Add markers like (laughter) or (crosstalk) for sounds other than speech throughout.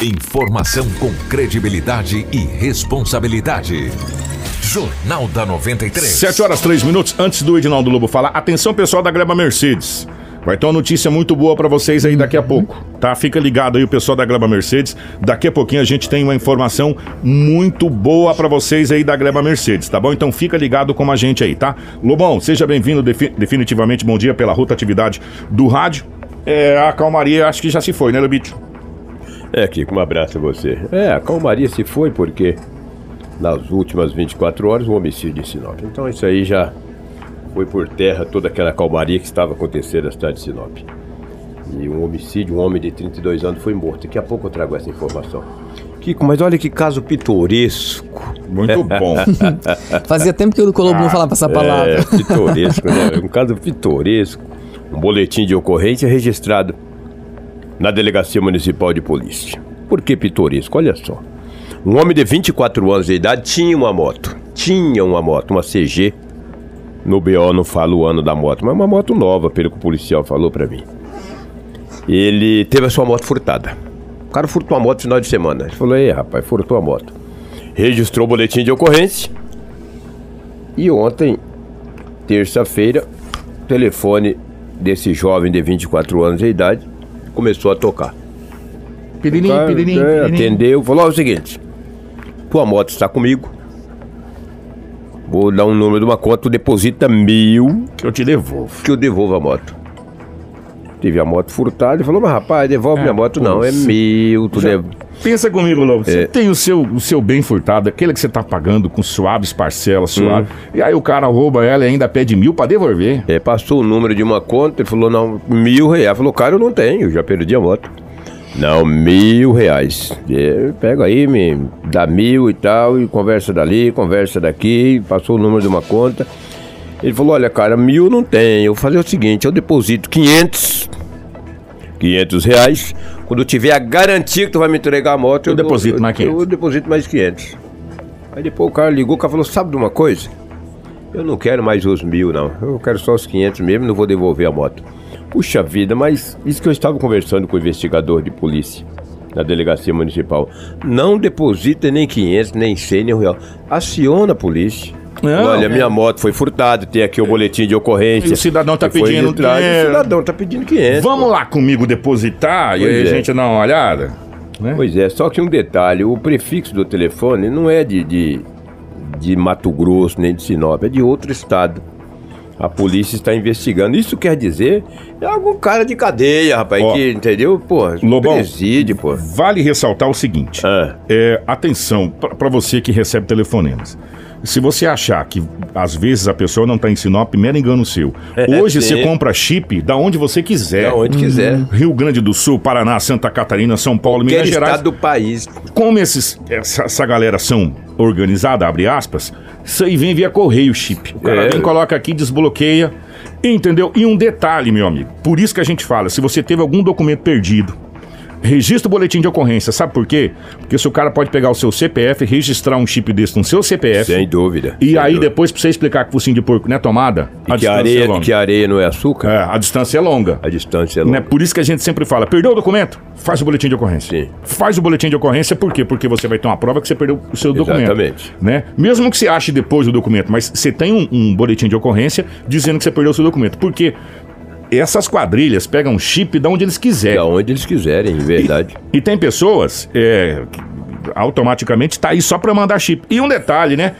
Informação com credibilidade e responsabilidade. Jornal da 93. 7 horas 3 minutos antes do Edinaldo Lobo falar. Atenção, pessoal da Gleba Mercedes. Vai ter uma notícia muito boa para vocês aí daqui a pouco, tá? Fica ligado aí o pessoal da Gleba Mercedes. Daqui a pouquinho a gente tem uma informação muito boa para vocês aí da Gleba Mercedes, tá bom? Então fica ligado com a gente aí, tá? Lobão, seja bem-vindo defi definitivamente. Bom dia pela rotatividade do rádio. É, a calmaria acho que já se foi, né, Lobito? É, Kiko, um abraço a você. É, a calmaria se foi porque nas últimas 24 horas um homicídio em Sinop. Então isso aí já foi por terra toda aquela calmaria que estava acontecendo na cidade de Sinop. E um homicídio, um homem de 32 anos foi morto. Daqui a pouco eu trago essa informação. Kiko, mas olha que caso pitoresco. Muito (laughs) bom. Fazia tempo que o Colombo não falava essa palavra. É, pitoresco, né? Um caso pitoresco. Um boletim de ocorrência registrado na Delegacia Municipal de Polícia. Por que pitoresco? Olha só. Um homem de 24 anos de idade tinha uma moto. Tinha uma moto, uma CG. No BO não fala o ano da moto, mas uma moto nova, pelo que o policial falou pra mim. Ele teve a sua moto furtada. O cara furtou a moto no final de semana. Ele falou: Ei, rapaz, furtou a moto. Registrou o boletim de ocorrência. E ontem, terça-feira, o telefone desse jovem de 24 anos de idade começou a tocar. Piririm, Cara, piririm, é, piririm. atendeu, falou "Ó, o seguinte: tua moto está comigo. Vou dar um número de uma conta, tu deposita mil Que eu te devolvo. que eu devolvo a moto. Tive a moto furtada, ele falou, mas rapaz, devolve É, minha moto. pô, Não, é mil, tu devolve. Pensa comigo, Lobo. Você É. tem o seu, o seu bem furtado, aquele que você tá pagando com suaves parcelas, suave. E aí o cara rouba ela e ainda pede mil pra devolver. É, passou o número de uma conta, ele falou, não, mil reais. Falou, cara, eu não tenho, já perdi a moto. Não, mil reais. É, pega aí, me dá mil e tal, e conversa dali, conversa daqui, passou o número de uma conta. Ele falou, olha, cara, mil não tem, eu vou fazer o seguinte, eu deposito 500, 500 reais, quando eu tiver a garantia que tu vai me entregar a moto, Eu dou- deposito mais 500. Eu deposito mais 500. Aí depois o cara ligou, o cara falou, sabe de uma coisa? Eu não quero mais os mil, não. Eu quero só os 500 mesmo, não vou devolver a moto. Puxa vida, mas isso que eu estava conversando com o investigador de polícia na delegacia municipal. Não deposita nem 500, nem 100, nem um real. Aciona a polícia. Não, Olha, minha moto foi furtada, tem aqui o boletim de ocorrência. E o cidadão tá pedindo dinheiro. O cidadão tá pedindo 500. Vamos lá comigo depositar e Pois aí a é. gente dá uma olhada. Né? Pois é, só que um detalhe, o prefixo do telefone não é de, de, de Mato Grosso nem de Sinop, é de outro estado. A polícia está investigando. Isso quer dizer, é algum cara de cadeia, rapaz, Ó, que, entendeu? Pô, Lobão. presídio, pô. Vale ressaltar o seguinte: Ah. é, atenção para você que recebe telefonemas. Se você achar que às vezes a pessoa não está em Sinop, mero engano seu. É, Hoje sim. você compra chip da onde você quiser. Da onde quiser. Rio Grande do Sul, Paraná, Santa Catarina, São Paulo, Qualquer Minas Gerais. estado do país. Como esses, essa, essa galera são organizada, abre aspas, isso aí vem via correio chip. O cara É. vem, coloca aqui, desbloqueia, entendeu? E um detalhe, meu amigo, por isso que a gente fala, se você teve algum documento perdido, registra o boletim de ocorrência, sabe por quê? Porque se o cara pode pegar o seu CPF, registrar um chip desse no seu CPF, Sem dúvida. e sem aí dúvida. depois pra você explicar que focinho de porco não é tomada, E que, a é areia, longa. que areia não é açúcar, É, a distância é longa. a distância é Né? longa. Por isso que a gente sempre fala, perdeu o documento? Faz o boletim de ocorrência. Sim. Faz o boletim de ocorrência, por quê? Porque você vai ter uma prova que você perdeu o seu documento. Exatamente. Né? Mesmo que você ache depois o documento, mas você tem um, um boletim de ocorrência dizendo que você perdeu o seu documento. Porque essas quadrilhas pegam chip de onde eles quiserem. Da onde eles quiserem, em verdade. E tem pessoas é, que automaticamente tá aí só pra mandar chip. E um detalhe, né?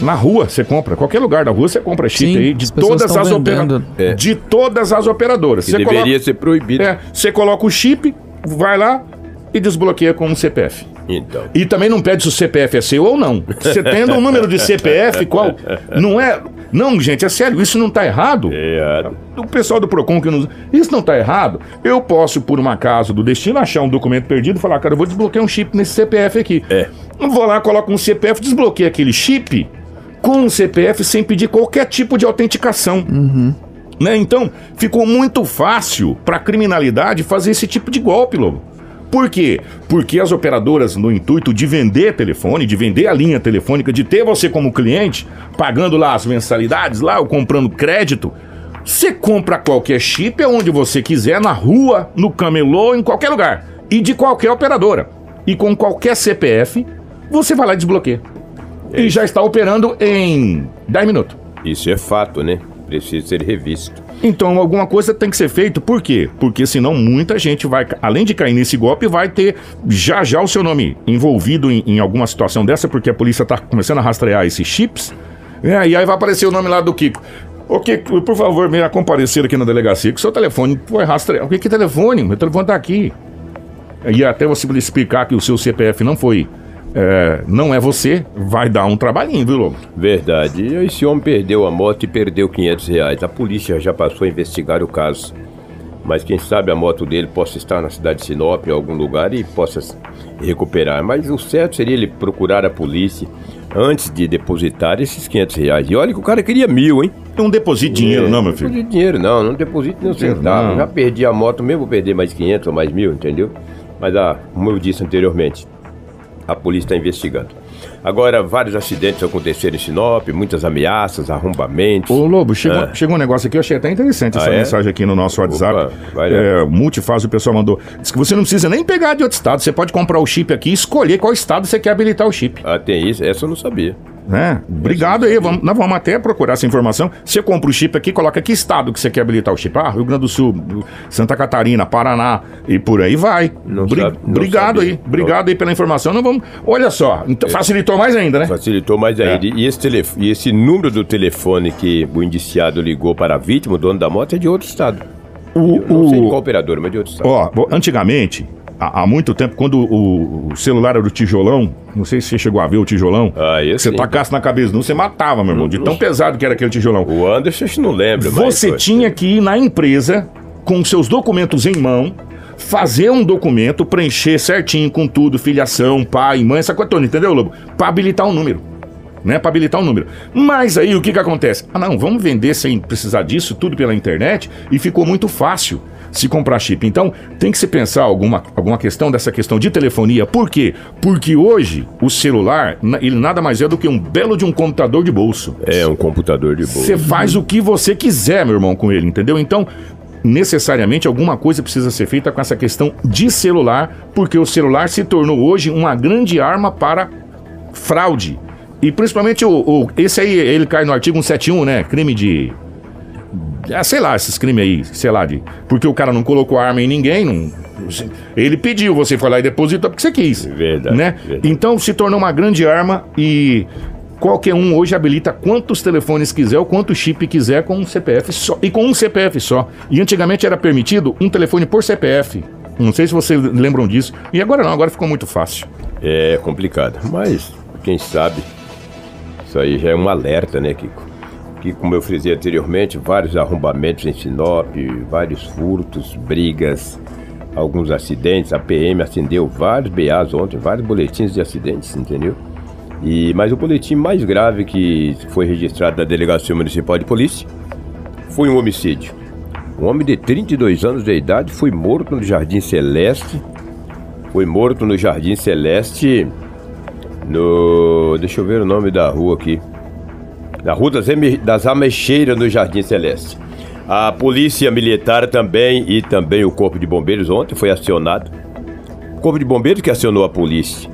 Na rua você compra, qualquer lugar da rua você compra chip Sim, aí de as todas as operadoras. É. De todas as operadoras. Que Você deveria coloca- ser proibido. é, você coloca o chip, vai lá e desbloqueia com um CPF. Então. E também não pede se o CPF é seu ou não. Você tendo um número de CPF, qual. (laughs) Não é. Não, gente, é sério, isso não tá errado. É, O pessoal do PROCON que nos. Isso não tá errado. Eu posso, por um acaso do destino, achar um documento perdido e falar, cara, eu vou desbloquear um chip nesse CPF aqui. É. Eu vou lá, coloco um CPF, desbloqueio aquele chip com um CPF sem pedir qualquer tipo de autenticação. Né? Então, ficou muito fácil para a criminalidade fazer esse tipo de golpe, Lobo. Por quê? Porque as operadoras, no intuito de vender telefone, de vender a linha telefônica, de ter você como cliente, pagando lá as mensalidades, lá, ou comprando crédito, você compra qualquer chip aonde você quiser, na rua, no camelô, em qualquer lugar. e de qualquer operadora. E com qualquer CPF, você vai lá e desbloqueia. E já está operando em 10 minutos. Isso é fato, né? Precisa ser revisto. Então alguma coisa tem que ser feito. Por quê? Porque senão muita gente vai, além de cair nesse golpe, vai ter já já o seu nome envolvido em, em alguma situação dessa, porque a polícia está começando a rastrear esses chips. É, e aí vai aparecer o nome lá do Kiko. Ô Kiko, por favor, venha comparecer aqui na delegacia, que o seu telefone foi rastreado. O que, que telefone? Meu telefone tá aqui. E até você explicar que o seu CPF não foi é, não é você, vai dar um trabalhinho, viu, Lobo? Verdade. Esse homem perdeu a moto e perdeu 500 reais. A polícia já passou a investigar o caso. Mas quem sabe a moto dele possa estar na cidade de Sinop, em algum lugar, e possa recuperar. Mas o certo seria ele procurar a polícia antes de depositar esses 500 reais. E olha que o cara queria mil, hein? Não deposite dinheiro, não, meu filho. Não deposite dinheiro, não. Não deposite nem um centavo. Já perdi a moto mesmo, vou perder mais 500 ou mais mil, entendeu? Mas, ah, como eu disse anteriormente, a polícia está investigando. Agora, vários acidentes aconteceram em Sinop, muitas ameaças, arrombamentos. Ô, Lobo, chegou, ah. chegou um negócio aqui, eu achei até interessante essa ah, é? mensagem aqui no nosso WhatsApp. Opa, vai é, multifase, o pessoal mandou. Diz que você não precisa nem pegar de outro estado, você pode comprar o chip aqui e escolher qual estado você quer habilitar o chip. Ah, tem isso? Essa eu não sabia. Né? Obrigado aí, vamos, nós vamos até procurar essa informação. Você compra o chip aqui, coloca que estado que você quer habilitar o chip. Ah, Rio Grande do Sul, Santa Catarina, Paraná e por aí vai. Não Bri sabe, não obrigado sabia. aí, obrigado aí pela informação. Não vamos. Olha só, então, é. facilitou mais ainda, né? Facilitou mais ainda. É. E, esse e esse número do telefone que o indiciado ligou para a vítima, o dono da moto, é de outro estado. O, Eu não o... sei de qual operador, mas de outro estado. Ó, antigamente, há, há, muito tempo, quando o, o, celular era o tijolão, não sei se você chegou a ver o tijolão, ah, você tacasse na cabeça não, você matava, meu irmão, de tão pesado que era aquele tijolão. O Anderson, não lembra. Você mas, tinha que ir na empresa com seus documentos em mão, fazer um documento, preencher certinho com tudo, filiação, pai, mãe, essa coisa toda, entendeu, Lobo? Para habilitar um número. Né, para habilitar um número. Mas aí o que que acontece? Ah, não, vamos vender sem precisar disso, tudo pela internet, e ficou muito fácil se comprar chip. Então, tem que se pensar alguma, alguma questão dessa questão de telefonia. Por quê? Porque hoje o celular, ele nada mais é do que um belo de um computador de bolso. É, um computador de bolso. Você faz o que você quiser, meu irmão, com ele, entendeu? Então, necessariamente alguma coisa precisa ser feita com essa questão de celular, porque o celular se tornou hoje uma grande arma para fraude. E principalmente o, o esse aí, ele cai no artigo 171, né? Crime de ah, sei lá, esses crimes aí, sei lá, de, porque o cara não colocou arma em ninguém, não, ele pediu, você foi lá e depositou porque você quis. Verdade, né? verdade. Então se tornou uma grande arma e qualquer um hoje habilita quantos telefones quiser ou quanto chip quiser com um CPF só. E com um CPF só. E antigamente era permitido um telefone por CPF. Não sei se vocês lembram disso. E agora não, agora ficou muito fácil. É complicado. Mas, quem sabe, isso aí já é um alerta, né, Kiko? que, como eu frisei anteriormente, vários arrombamentos em Sinop, vários furtos, brigas, alguns acidentes. A PM acendeu vários BAs ontem, vários boletins de acidentes, entendeu? E, mas o boletim mais grave que foi registrado na Delegacia Municipal de Polícia foi um homicídio. Um homem de 32 anos de idade foi morto no Jardim Celeste. Foi morto no Jardim Celeste. No. Deixa eu ver o nome da rua aqui na Rua das, das Ameixeiras, no Jardim Celeste. A Polícia Militar também e também o Corpo de Bombeiros ontem foi acionado. O Corpo de Bombeiros que acionou a polícia.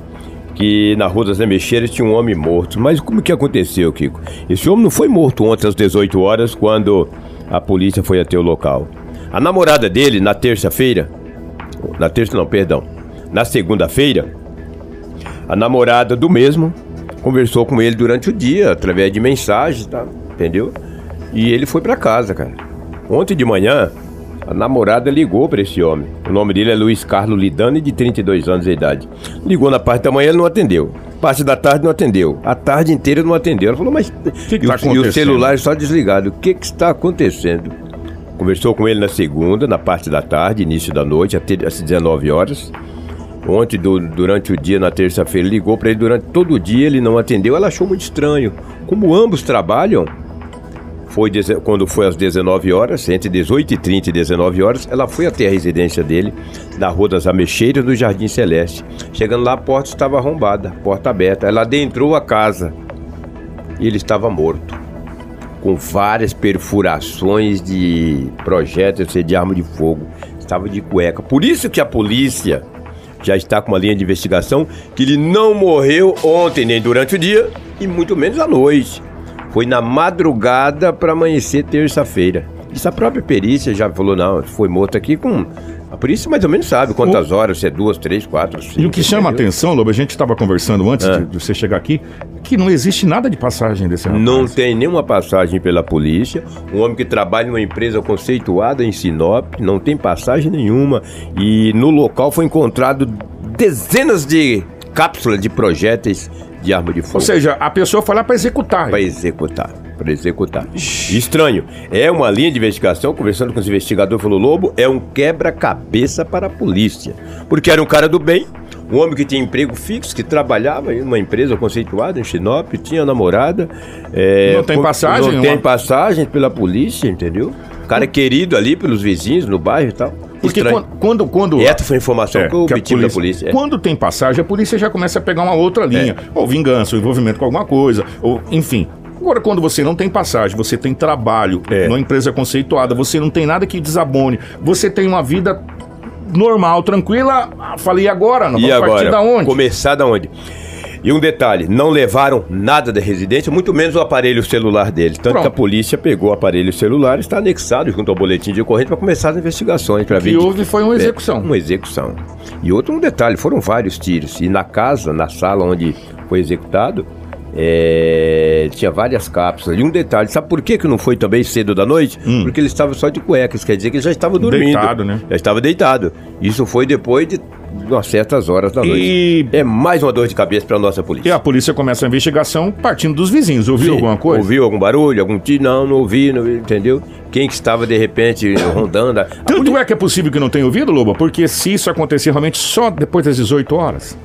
Que na Rua das Ameixeiras tinha um homem morto. Mas como que aconteceu, Kiko? Esse homem não foi morto ontem às 18 horas quando a polícia foi até o local. A namorada dele, na terça-feira, na terça não, perdão, na segunda-feira, a namorada do mesmo conversou com ele durante o dia, através de mensagens, tá? Entendeu? E ele foi para casa, cara. Ontem de manhã, a namorada ligou para esse homem. O nome dele é Luiz Carlos Lidani, de 32 anos de idade. Ligou na parte da manhã, ele não atendeu. Parte da tarde não atendeu. A tarde inteira não atendeu. Ela falou, mas que que e, tá o, e o celular só desligado. O que, que está acontecendo? Conversou com ele na segunda, na parte da tarde, início da noite, até às 19 horas. Ontem, do, durante o dia, na terça-feira, ligou para ele durante todo o dia, ele não atendeu. Ela achou muito estranho. Como ambos trabalham, foi quando foi às 19 horas, entre 18h30 e 19 horas, ela foi até a residência dele, na Rua das Ameixeiras, no Jardim Celeste. Chegando lá, a porta estava arrombada, porta aberta. Ela adentrou a casa e ele estava morto, com várias perfurações de projéteis de arma de fogo. Estava de cueca. Por isso que a polícia já está com uma linha de investigação que ele não morreu ontem nem durante o dia e muito menos à noite. Foi na madrugada para amanhecer terça-feira. Isso a própria perícia já falou, não, foi morto aqui com a polícia mais ou menos sabe quantas horas, se é duas, três, quatro, cinco. E o que chama a atenção, Lobo, a gente estava conversando antes É. de, de você chegar aqui, que não existe nada de passagem desse rapaz. Não tem nenhuma passagem pela polícia. Um homem que trabalha numa empresa conceituada em Sinop, não tem passagem nenhuma. E no local foi encontrado dezenas de cápsulas de projéteis de arma de fogo. Ou seja, a pessoa foi lá para executar. Para executar. Para executar. Estranho. É uma linha de investigação, conversando com os investigadores, falou Lobo, é um quebra-cabeça para a polícia. Porque era um cara do bem, um homem que tinha emprego fixo, que trabalhava em uma empresa conceituada em Sinop, tinha namorada. é, Não tem passagem, Não tem uma- passagem pela polícia, entendeu? Cara querido ali pelos vizinhos no bairro e tal. Porque Estranho. quando. quando, Essa foi a informação É, que eu obtive da polícia. é. Quando tem passagem, a polícia já começa a pegar uma outra linha. Ou vingança, ou envolvimento com alguma coisa, ou enfim. Agora, quando você não tem passagem, você tem trabalho É. numa empresa conceituada, você não tem nada que desabone, você tem uma vida normal, tranquila. Ah, Falei, agora? Não E vamos partir agora? da onde? Começar da onde? E um detalhe, não levaram nada da residência, muito menos o aparelho celular dele. Tanto Pronto. que a polícia pegou o aparelho celular e está anexado junto ao boletim de ocorrência para começar as investigações. O que houve foi uma É, execução. uma execução. E outro um detalhe, foram vários tiros. E na casa, na sala onde foi executado, é, tinha várias cápsulas. E um detalhe, sabe por que, que não foi também cedo da noite? Porque ele estava só de cuecas, quer dizer que ele já estava dormindo. Hum. Deitado, né? Já estava deitado. Isso foi depois de umas certas horas da noite. E- É mais uma dor de cabeça para nossa E polícia. a polícia começa a investigação partindo dos vizinhos. Ouviu Sim. alguma coisa? Ouviu algum barulho, algum tiro? Não, não ouvi, não entendeu? Quem que estava de repente (coughs) rondando? a- a Tanto é que é possível que não tenha ouvido, Lobo, porque se isso acontecer realmente só depois das 18 horas,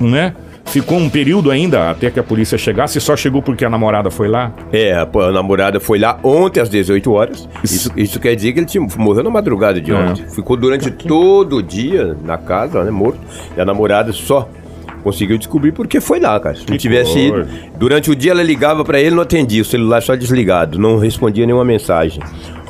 né? Ficou um período ainda até que a polícia chegasse, só chegou porque a namorada foi lá. É, a, namorada foi lá ontem às 18 horas. Isso, isso quer dizer que ele tinha, morreu na madrugada de É. ontem. Ficou durante todo o dia na casa, né, morto. E a namorada só conseguiu descobrir porque foi lá, cara. Se não tivesse ido. Durante o dia ela ligava pra ele, não atendia, o celular só desligado, não respondia nenhuma mensagem.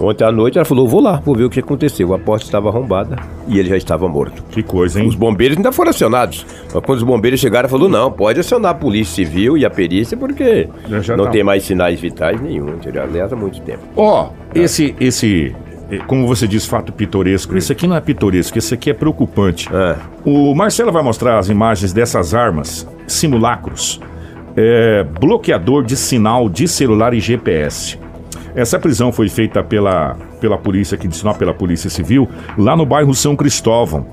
Ontem à noite ela falou: vou lá, vou ver o que aconteceu. A porta estava arrombada e ele já estava morto. Que coisa, hein? Os bombeiros ainda foram acionados. Mas quando os bombeiros chegaram, falou: não, pode acionar a polícia civil e a perícia, porque Já- não tá. tem mais sinais vitais nenhum, entendeu? Aliás, há muito tempo. Ó, esse, esse, eh, como você diz, fato pitoresco. Isso aqui não é pitoresco, isso aqui é preocupante. É. O Marcelo vai mostrar as imagens dessas armas, simulacros, é, bloqueador de sinal de celular e GPS. Essa prisão foi feita pela, pela polícia aqui de Sinop, pela Polícia Civil, lá no bairro São Cristóvão.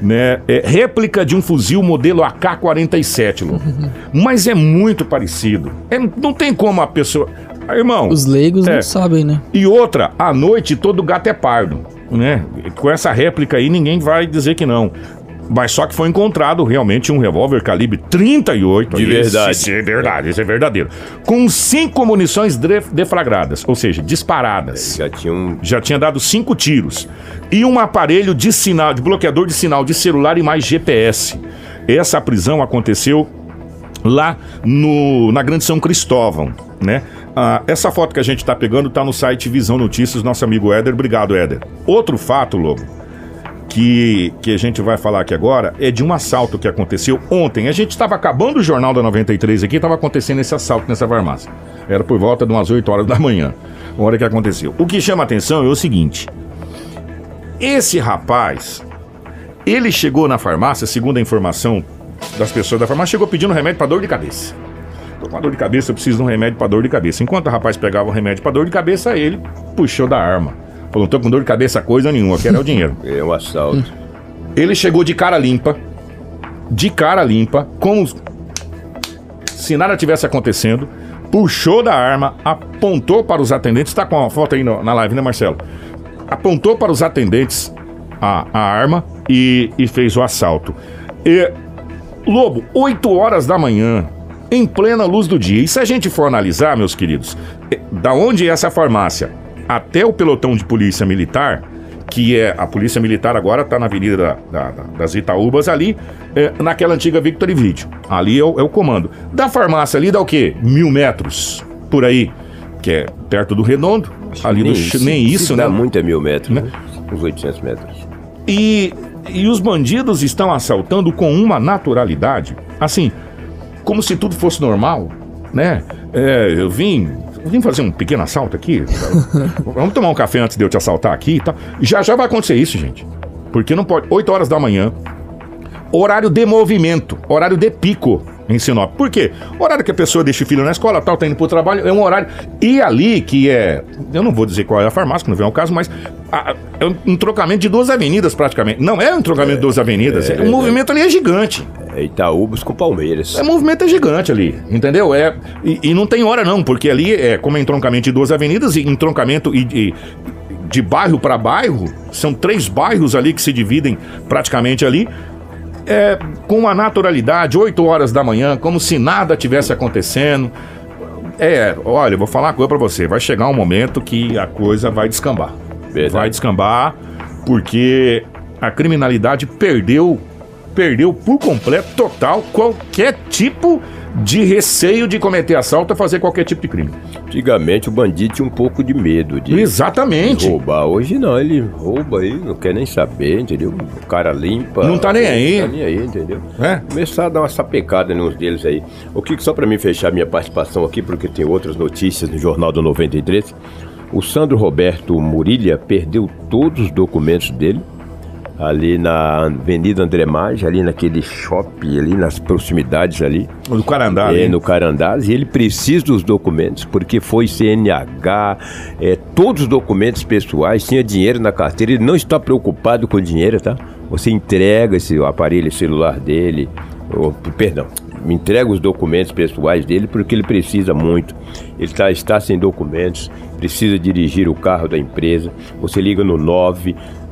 Né? É réplica de um fuzil modelo AK-47, Lu. (laughs) Mas é muito parecido. É- não tem como a pessoa. Ah, Irmão. Os leigos É. não sabem, né? E outra, à noite todo gato é pardo, né? Com essa réplica aí ninguém vai dizer que não. Mas só que foi encontrado realmente um revólver calibre 38. De verdade. Isso é verdade, isso é verdadeiro. Com cinco munições def- deflagradas, ou seja, disparadas. Já tinha um. Já tinha dado cinco tiros. E um aparelho de sinal, de bloqueador de sinal de celular e mais GPS. Essa prisão aconteceu lá no, na Grande São Cristóvão, né? Ah, essa foto que a gente está pegando está no site Visão Notícias, nosso amigo Éder. Obrigado, Éder. Outro fato, Lobo, que, que a gente vai falar aqui agora é de um assalto que aconteceu ontem. A gente estava acabando o Jornal da 93 aqui, estava acontecendo esse assalto nessa farmácia. Era por volta de umas 8 horas da manhã, a hora que aconteceu. O que chama atenção é o seguinte: esse rapaz, ele chegou na farmácia, segundo a informação das pessoas da farmácia, chegou pedindo remédio para dor de cabeça. Tô com dor de cabeça, eu preciso de um remédio para dor de cabeça. Enquanto o rapaz pegava o remédio para dor de cabeça, ele puxou da arma. Falou, não tô com dor de cabeça coisa nenhuma, quero é o dinheiro. (laughs) É um assalto. Ele chegou de cara limpa, de cara limpa, como se nada tivesse acontecendo, puxou da arma, apontou para os atendentes, tá com a foto aí no- na live, né, Marcelo? Apontou para os atendentes a, a arma e, e fez o assalto. E, Lobo, 8 horas da manhã, em plena luz do dia. E se a gente for analisar, meus queridos, eh, da onde é essa farmácia até o pelotão de polícia militar, que é a polícia militar agora está na avenida da- da- da- das Itaúbas ali, eh, naquela antiga Victor e Vídeo. Ali é o, é o comando. Da farmácia ali dá o quê? Mil metros por aí, que é perto do Redondo. Ali do, ch- nem se isso, dá né? muito é mil metros, Né? né? Uns 800 metros. E e os bandidos estão assaltando com uma naturalidade, assim, como se tudo fosse normal, né? É, eu vim, vim fazer um pequeno assalto aqui. (laughs) Vamos tomar um café antes de eu te assaltar aqui e tal. Já já vai acontecer isso, gente. Porque não pode. 8 horas da manhã, horário de movimento, horário de pico em Sinop. Por quê? Horário que a pessoa deixa o filho na escola, tal, tá indo pro trabalho, é um horário. E ali que é. Eu não vou dizer qual é a farmácia, que não vem ao caso, mas a- é um- trocamento de duas avenidas praticamente. Não é um trocamento de duas avenidas. o movimento ali é gigante. É Itaúbos com Palmeiras. É movimento é gigante ali, entendeu? É, e, e não tem hora não, porque ali é como é entroncamento de duas avenidas e entroncamento e, e- de bairro para bairro, são três bairros ali que se dividem praticamente ali. É, com uma naturalidade, 8 horas da manhã, como se nada tivesse acontecendo. É, olha, eu vou falar uma coisa pra você. Vai chegar um momento que a coisa vai descambar. Verdade. Vai descambar, porque a criminalidade perdeu, perdeu por completo, total, qualquer tipo de receio de cometer assalto ou fazer qualquer tipo de crime. Antigamente o bandido tinha um pouco de medo de Exatamente. roubar. Hoje não, ele rouba aí, não quer nem saber, entendeu? O cara limpa. Não tá nem aí. Não tá nem aí, entendeu? É. Começar a dar uma sapecada nos deles aí. O que só pra mim fechar minha participação aqui, porque tem outras notícias no Jornal do 93. O Sandro Roberto Murilha perdeu todos os documentos dele ali na Avenida André Maggi, ali naquele shopping ali nas proximidades ali. Do Carandá, É, no Carandás, e ele precisa dos documentos, porque foi CNH, é, todos os documentos pessoais, tinha dinheiro na carteira, ele não está preocupado com o dinheiro, tá? Você entrega esse aparelho celular dele, ou, perdão, me entrega os documentos pessoais dele, porque ele precisa muito. Ele tá, está sem documentos, precisa dirigir o carro da empresa. Você liga no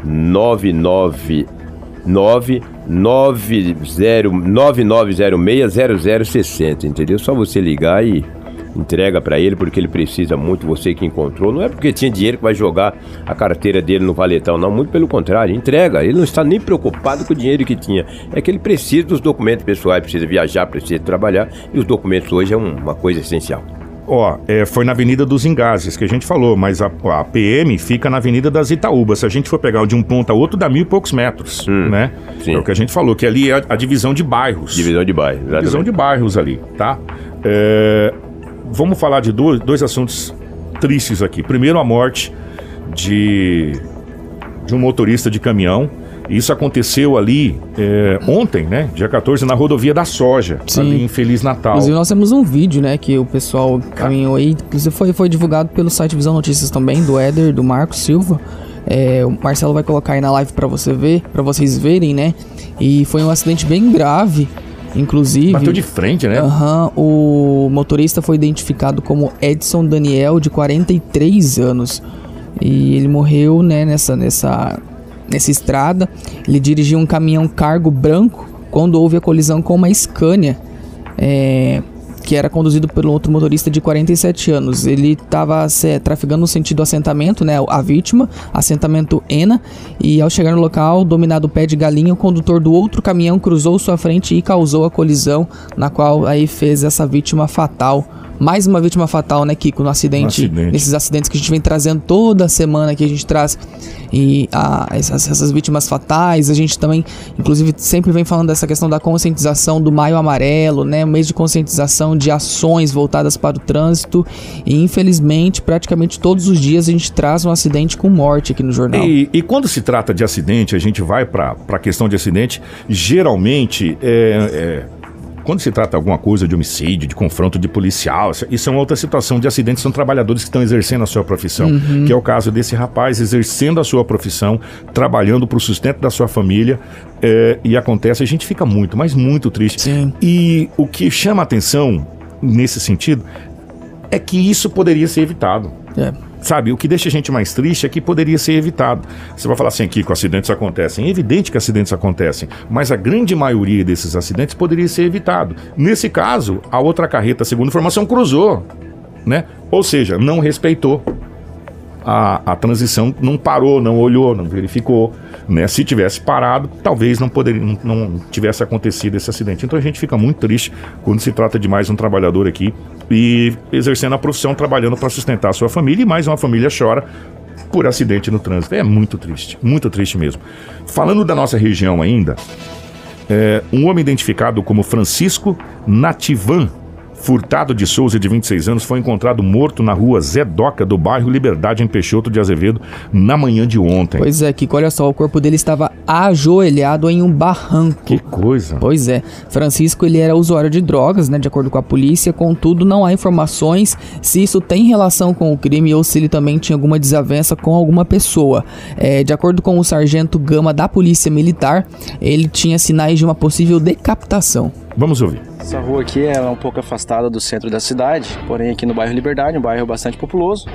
999 99060060, entendeu? Só você ligar e entrega pra ele porque ele precisa muito, você que encontrou. Não é porque tinha dinheiro que vai jogar a carteira dele no valetão, não, muito pelo contrário, entrega. Ele não está nem preocupado com o dinheiro que tinha. É que ele precisa dos documentos pessoais, precisa viajar, precisa trabalhar e os documentos hoje é um- uma coisa essencial. Ó, é, foi na Avenida dos Engazes que a gente falou, mas a, a PM fica na Avenida das Itaúbas. Se a gente for pegar de um ponto a outro, dá mil e poucos metros, né? sim. É o que a gente falou, que ali é a, a divisão de bairros. Divisão de bairro, Divisão exatamente. de bairros ali, tá? É, vamos falar de dois, dois assuntos tristes aqui. Primeiro, a morte de, de um motorista de caminhão. Isso aconteceu ali é, ontem, né? Dia 14, na rodovia da Soja, Sim. ali em Feliz Natal. Inclusive, nós temos um vídeo, né, que o pessoal caminhou aí. Inclusive, foi, foi divulgado pelo site Visão Notícias também, do Éder, do Marcos Silva. É, o Marcelo vai colocar aí na live pra você ver, para vocês verem, né? E foi um acidente bem grave, inclusive. Bateu de frente, né? Aham, o motorista foi identificado como Edson Daniel, de 43 anos. E ele morreu, né, nessa, nessa, nessa estrada. Ele dirigia um caminhão cargo branco quando houve a colisão com uma Scania, é, que era conduzido pelo outro motorista de 47 anos. Ele estava trafegando no sentido assentamento, né, a vítima, assentamento ENA, e ao chegar no local, dominado o pé de galinha, o condutor do outro caminhão cruzou sua frente e causou a colisão, na qual aí fez essa vítima fatal. Mais uma vítima fatal, né, Kiko, no acidente, acidente. nesses acidentes que a gente vem trazendo toda semana que a gente traz e a, essas, essas vítimas fatais, a gente também, inclusive, sempre vem falando dessa questão da conscientização do Maio Amarelo, né, um mês de conscientização de ações voltadas para o trânsito e infelizmente, praticamente todos os dias a gente traz um acidente com morte aqui no jornal. E, e quando se trata de acidente, a gente vai para a questão de acidente, geralmente é, é, quando se trata de alguma coisa de homicídio, de confronto de policial, isso- é uma outra situação de acidente, são trabalhadores que estão exercendo a sua profissão, que é o caso desse rapaz exercendo a sua profissão, trabalhando para o sustento da sua família, é, e acontece, a gente fica muito, mas muito triste. Sim. E o que chama atenção nesse sentido é que isso poderia ser evitado. É. Sabe, o que deixa a gente mais triste é que poderia ser evitado. Você vai falar assim aqui que acidentes acontecem. É evidente que acidentes acontecem, mas a grande maioria desses acidentes poderia ser evitado. Nesse caso, a outra carreta, segundo informação, cruzou, né? Ou seja, não respeitou a, a transição, não parou, não olhou, não verificou, né? Se tivesse parado, talvez não poderia, não, não tivesse acontecido esse acidente. Então a gente fica muito triste quando se trata de mais um trabalhador aqui e exercendo a profissão, trabalhando para sustentar a sua família e mais uma família chora por acidente no trânsito. É muito triste, muito triste mesmo. Falando da nossa região ainda, é, um homem identificado como Francisco Nativan Furtado de Souza, de 26 anos, foi encontrado morto na rua Zé Doca, do bairro Liberdade, em Peixoto de Azevedo, na manhã de ontem. Pois é, Kiko, olha só, o corpo dele estava ajoelhado em um barranco. Que coisa. Pois é. Francisco, ele era usuário de drogas, né, de acordo com a polícia, contudo, não há informações se isso tem relação com o crime ou se ele também tinha alguma desavença com alguma pessoa. É, de acordo com o sargento Gama da Polícia Militar, ele tinha sinais de uma possível decapitação. Vamos ouvir. Essa rua aqui é um pouco afastada do centro da cidade, porém aqui no bairro Liberdade, um bairro bastante populoso.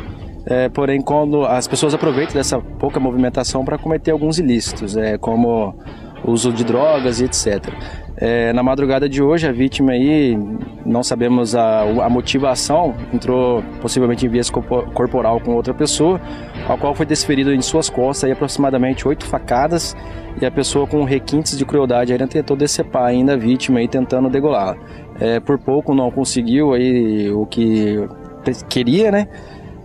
É, porém, quando as pessoas aproveitam dessa pouca movimentação para cometer alguns ilícitos, é, como uso de drogas e etc. É, na madrugada de hoje, a vítima aí, não sabemos a, a motivação, entrou possivelmente em vias corporal com outra pessoa, ao qual foi desferido em suas costas aí, aproximadamente oito facadas e a pessoa com requintes de crueldade ainda tentou decepar ainda a vítima aí, tentando degolá-la. É, por pouco não conseguiu aí o que queria, né?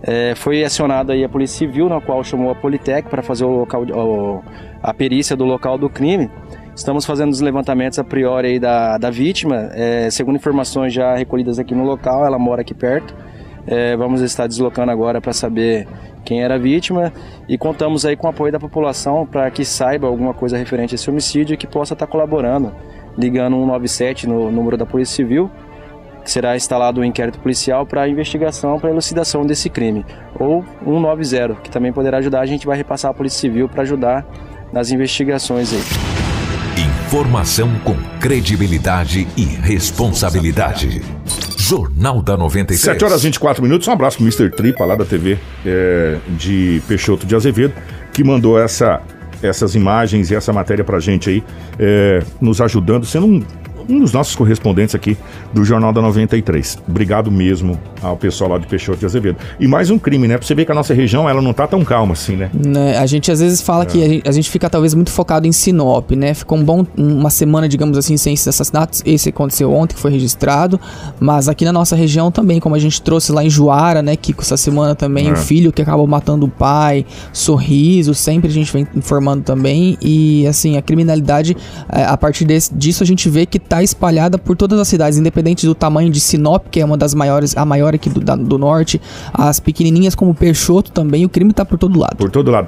É, foi acionada aí a Polícia Civil, na qual chamou a Politec para fazer o local, o, a perícia do local do crime. Estamos fazendo os levantamentos a priori aí da, da vítima. É, segundo informações já recolhidas aqui no local, ela mora aqui perto. É, vamos estar deslocando agora para saber quem era a vítima e contamos aí com o apoio da população para que saiba alguma coisa referente a esse homicídio e que possa estar colaborando, ligando 197 no número da Polícia Civil que será instalado um inquérito policial para investigação, para elucidação desse crime. Ou 190, que também poderá ajudar, a gente vai repassar a Polícia Civil para ajudar nas investigações aí. Informação com credibilidade e responsabilidade. Jornal da 93. 7 horas e 24 minutos. Um abraço pro Mr. Tripa lá da TV é, de Peixoto de Azevedo, que mandou essa, essas imagens e essa matéria pra gente aí, é, nos ajudando, sendo um um dos nossos correspondentes aqui do Jornal da 93. Obrigado mesmo ao pessoal lá de Peixoto de Azevedo. E mais um crime, né? Pra você ver que a nossa região, ela não tá tão calma assim, né? né a gente às vezes fala é. que a gente, a gente, fica talvez muito focado em Sinop, né? Ficou um bom, uma semana, digamos assim, sem esses assassinatos. Esse aconteceu ontem, que foi registrado. Mas aqui na nossa região também, como a gente trouxe lá em Juara, né, Kiko, essa semana também, é. o filho que acabou matando o pai, sorriso, sempre a gente vem informando também. E assim, a criminalidade, é, a partir desse, disso a gente vê que está espalhada por todas as cidades, independente do tamanho de Sinop, que é uma das maiores, a maior aqui do, da, do norte, as pequenininhas como Peixoto também, o crime está por todo lado. Por todo lado.